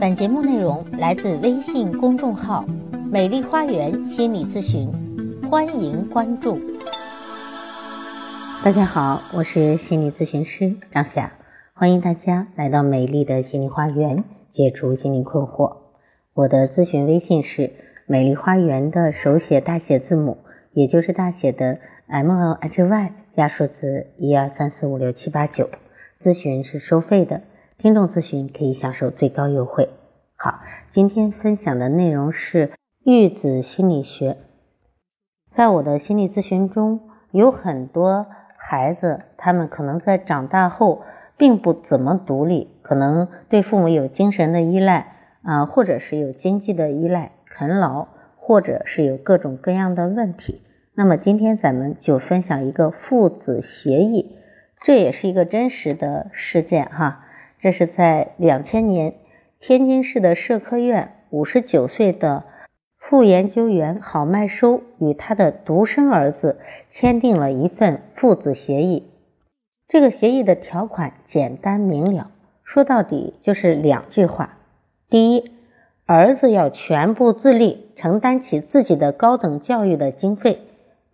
本节目内容来自微信公众号“美丽花园心理咨询”，欢迎关注。大家好，我是心理咨询师张霞，欢迎大家来到美丽的心理花园，解除心理困惑。我的咨询微信是“美丽花园”的手写大写字母，也就是大写的 M L H Y 加数字一二三四五六七八九。咨询是收费的。听众咨询可以享受最高优惠。好，今天分享的内容是育子心理学。在我的心理咨询中，有很多孩子，他们可能在长大后并不怎么独立，可能对父母有精神的依赖啊，或者是有经济的依赖，啃老，或者是有各种各样的问题。那么今天咱们就分享一个父子协议，这也是一个真实的事件哈。这是在两千年，天津市的社科院五十九岁的副研究员郝麦收与他的独生儿子签订了一份父子协议。这个协议的条款简单明了，说到底就是两句话：第一，儿子要全部自立，承担起自己的高等教育的经费，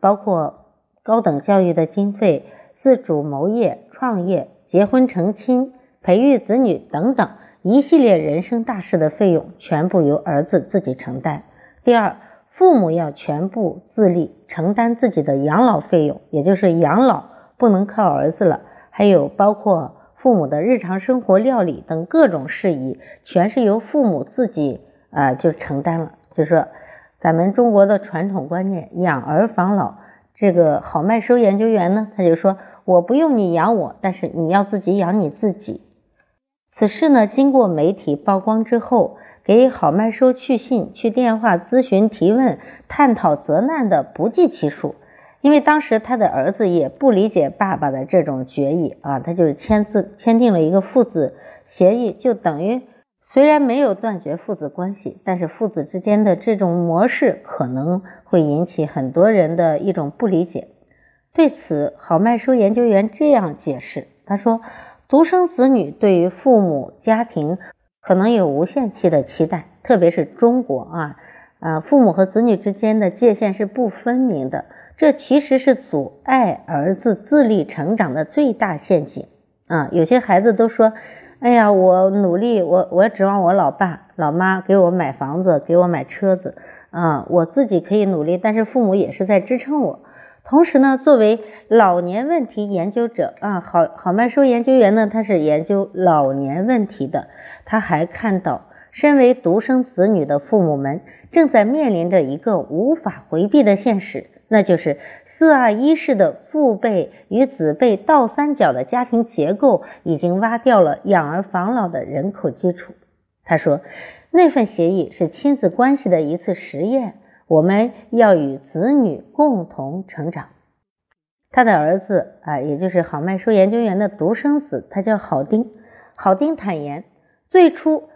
包括高等教育的经费、自主谋业、创业、结婚成亲。培育子女等等一系列人生大事的费用，全部由儿子自己承担。第二，父母要全部自立，承担自己的养老费用，也就是养老不能靠儿子了。还有包括父母的日常生活料理等各种事宜，全是由父母自己啊就承担了。就是说，咱们中国的传统观念，养儿防老。这个好麦收研究员呢，他就说：“我不用你养我，但是你要自己养你自己。”此事呢，经过媒体曝光之后，给郝麦收去信、去电话咨询、提问、探讨、责难的不计其数。因为当时他的儿子也不理解爸爸的这种决议啊，他就是签字签订了一个父子协议，就等于虽然没有断绝父子关系，但是父子之间的这种模式可能会引起很多人的一种不理解。对此，郝麦收研究员这样解释，他说。独生子女对于父母家庭可能有无限期的期待，特别是中国啊，啊，父母和子女之间的界限是不分明的，这其实是阻碍儿子自立成长的最大陷阱啊。有些孩子都说：“哎呀，我努力，我我指望我老爸老妈给我买房子，给我买车子啊，我自己可以努力，但是父母也是在支撑我。”同时呢，作为老年问题研究者啊，好好麦收研究员呢，他是研究老年问题的。他还看到，身为独生子女的父母们正在面临着一个无法回避的现实，那就是四二一式的父辈与子辈倒三角的家庭结构，已经挖掉了养儿防老的人口基础。他说，那份协议是亲子关系的一次实验。我们要与子女共同成长。他的儿子啊，也就是好麦收研究员的独生子，他叫郝丁。郝丁坦言，最初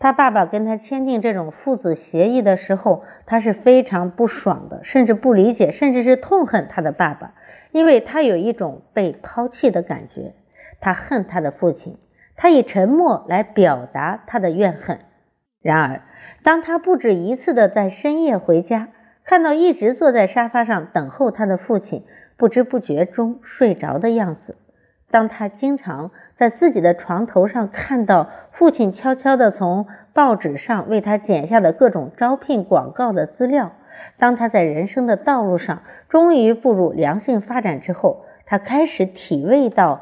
他爸爸跟他签订这种父子协议的时候，他是非常不爽的，甚至不理解，甚至是痛恨他的爸爸，因为他有一种被抛弃的感觉。他恨他的父亲，他以沉默来表达他的怨恨。然而，当他不止一次的在深夜回家，看到一直坐在沙发上等候他的父亲不知不觉中睡着的样子；当他经常在自己的床头上看到父亲悄悄地从报纸上为他剪下的各种招聘广告的资料；当他在人生的道路上终于步入良性发展之后，他开始体味到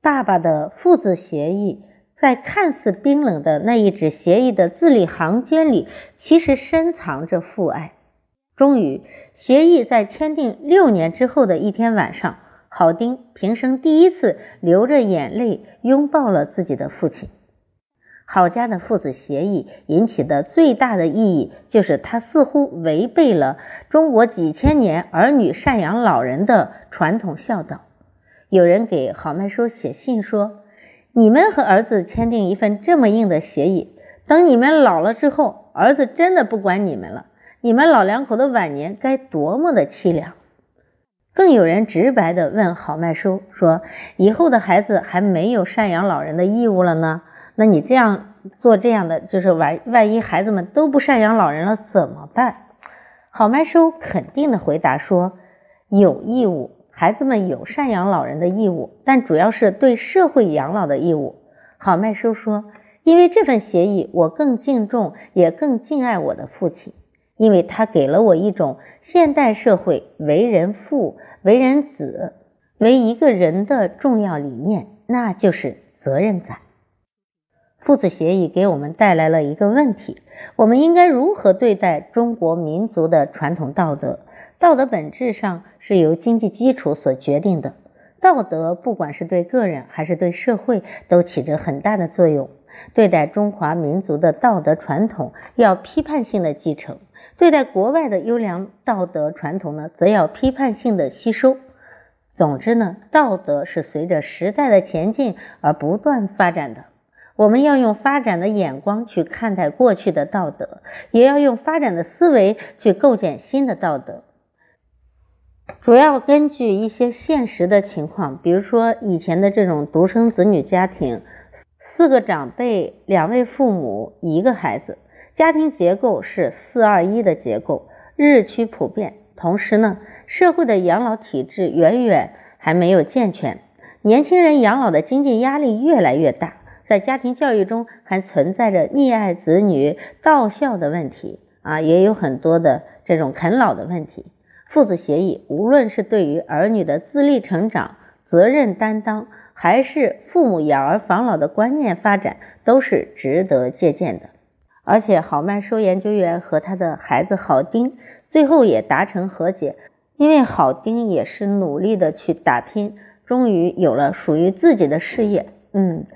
爸爸的父子协议。在看似冰冷的那一纸协议的字里行间里，其实深藏着父爱。终于，协议在签订六年之后的一天晚上，郝丁平生第一次流着眼泪拥抱了自己的父亲。郝家的父子协议引起的最大的意义，就是他似乎违背了中国几千年儿女赡养老人的传统孝道。有人给郝麦收写信说。你们和儿子签订一份这么硬的协议，等你们老了之后，儿子真的不管你们了，你们老两口的晚年该多么的凄凉。更有人直白地问郝麦收说：“以后的孩子还没有赡养老人的义务了呢？那你这样做这样的，就是万万一孩子们都不赡养老人了怎么办？郝麦收肯定的回答说，有义务，孩子们有赡养老人的义务，但主要是对社会养老的义务。郝麦收说，因为这份协议，我更敬重也更敬爱我的父亲，因为他给了我一种现代社会为人父、为人子、为一个人的重要理念，那就是责任感。父子协议给我们带来了一个问题：我们应该如何对待中国民族的传统道德？道德本质上是由经济基础所决定的。道德不管是对个人还是对社会，都起着很大的作用。对待中华民族的道德传统，要批判性的继承；对待国外的优良道德传统呢，则要批判性的吸收。总之呢，道德是随着时代的前进而不断发展的。我们要用发展的眼光去看待过去的道德，也要用发展的思维去构建新的道德。主要根据一些现实的情况，比如说以前的这种独生子女家庭，四个长辈、两位父母、一个孩子，家庭结构是四二一的结构，日趋普遍。同时呢，社会的养老体制远远还没有健全，年轻人养老的经济压力越来越大，在家庭教育中还存在着溺爱子女、到孝的问题啊，也有很多的这种啃老的问题。父子协议，无论是对于儿女的自立成长、责任担当，还是父母养儿防老的观念发展，都是值得借鉴的。而且，郝曼收研究员和他的孩子郝丁最后也达成和解，因为郝丁也是努力的去打拼，终于有了属于自己的事业。嗯，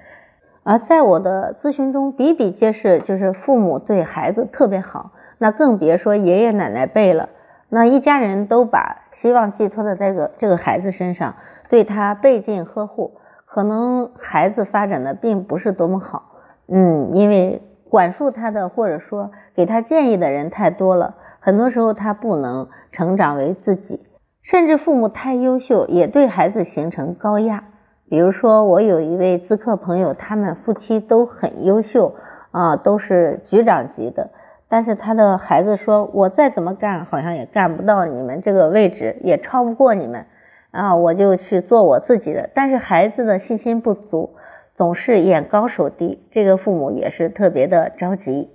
而在我的咨询中，比比皆是，就是父母对孩子特别好，那更别说爷爷奶奶辈了。那一家人都把希望寄托在这个这个孩子身上，对他倍尽呵护，可能孩子发展的并不是多么好，嗯，因为管束他的或者说给他建议的人太多了，很多时候他不能成长为自己，甚至父母太优秀也对孩子形成高压。比如说，我有一位咨客朋友，他们夫妻都很优秀啊，都是局长级的。但是他的孩子说：“我再怎么干，好像也干不到你们这个位置，也超不过你们啊！我就去做我自己的。”但是孩子的信心不足，总是眼高手低，这个父母也是特别的着急。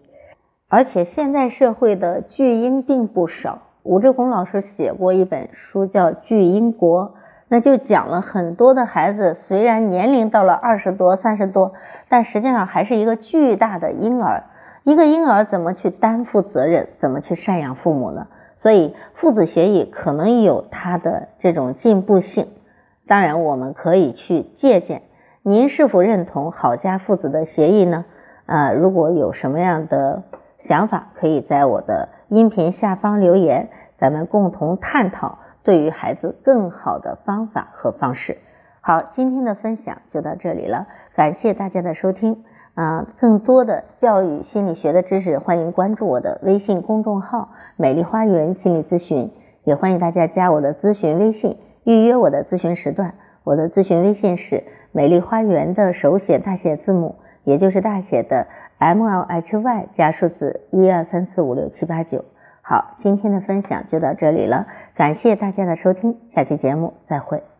而且现在社会的巨婴并不少，吴志红老师写过一本书叫《巨婴国》，那就讲了很多的孩子，虽然年龄到了二十多、三十多，但实际上还是一个巨大的婴儿。一个婴儿怎么去担负责任，怎么去赡养父母呢？所以父子协议可能有它的这种进步性，当然我们可以去借鉴。您是否认同郝家父子的协议呢？啊，如果有什么样的想法，可以在我的音频下方留言，咱们共同探讨对于孩子更好的方法和方式。好，今天的分享就到这里了，感谢大家的收听。啊，更多的教育心理学的知识，欢迎关注我的微信公众号“美丽花园心理咨询”，也欢迎大家加我的咨询微信，预约我的咨询时段。我的咨询微信是“美丽花园”的手写大写字母，也就是大写的 M L H Y 加数字一二三四五六七八九。好，今天的分享就到这里了，感谢大家的收听，下期节目再会。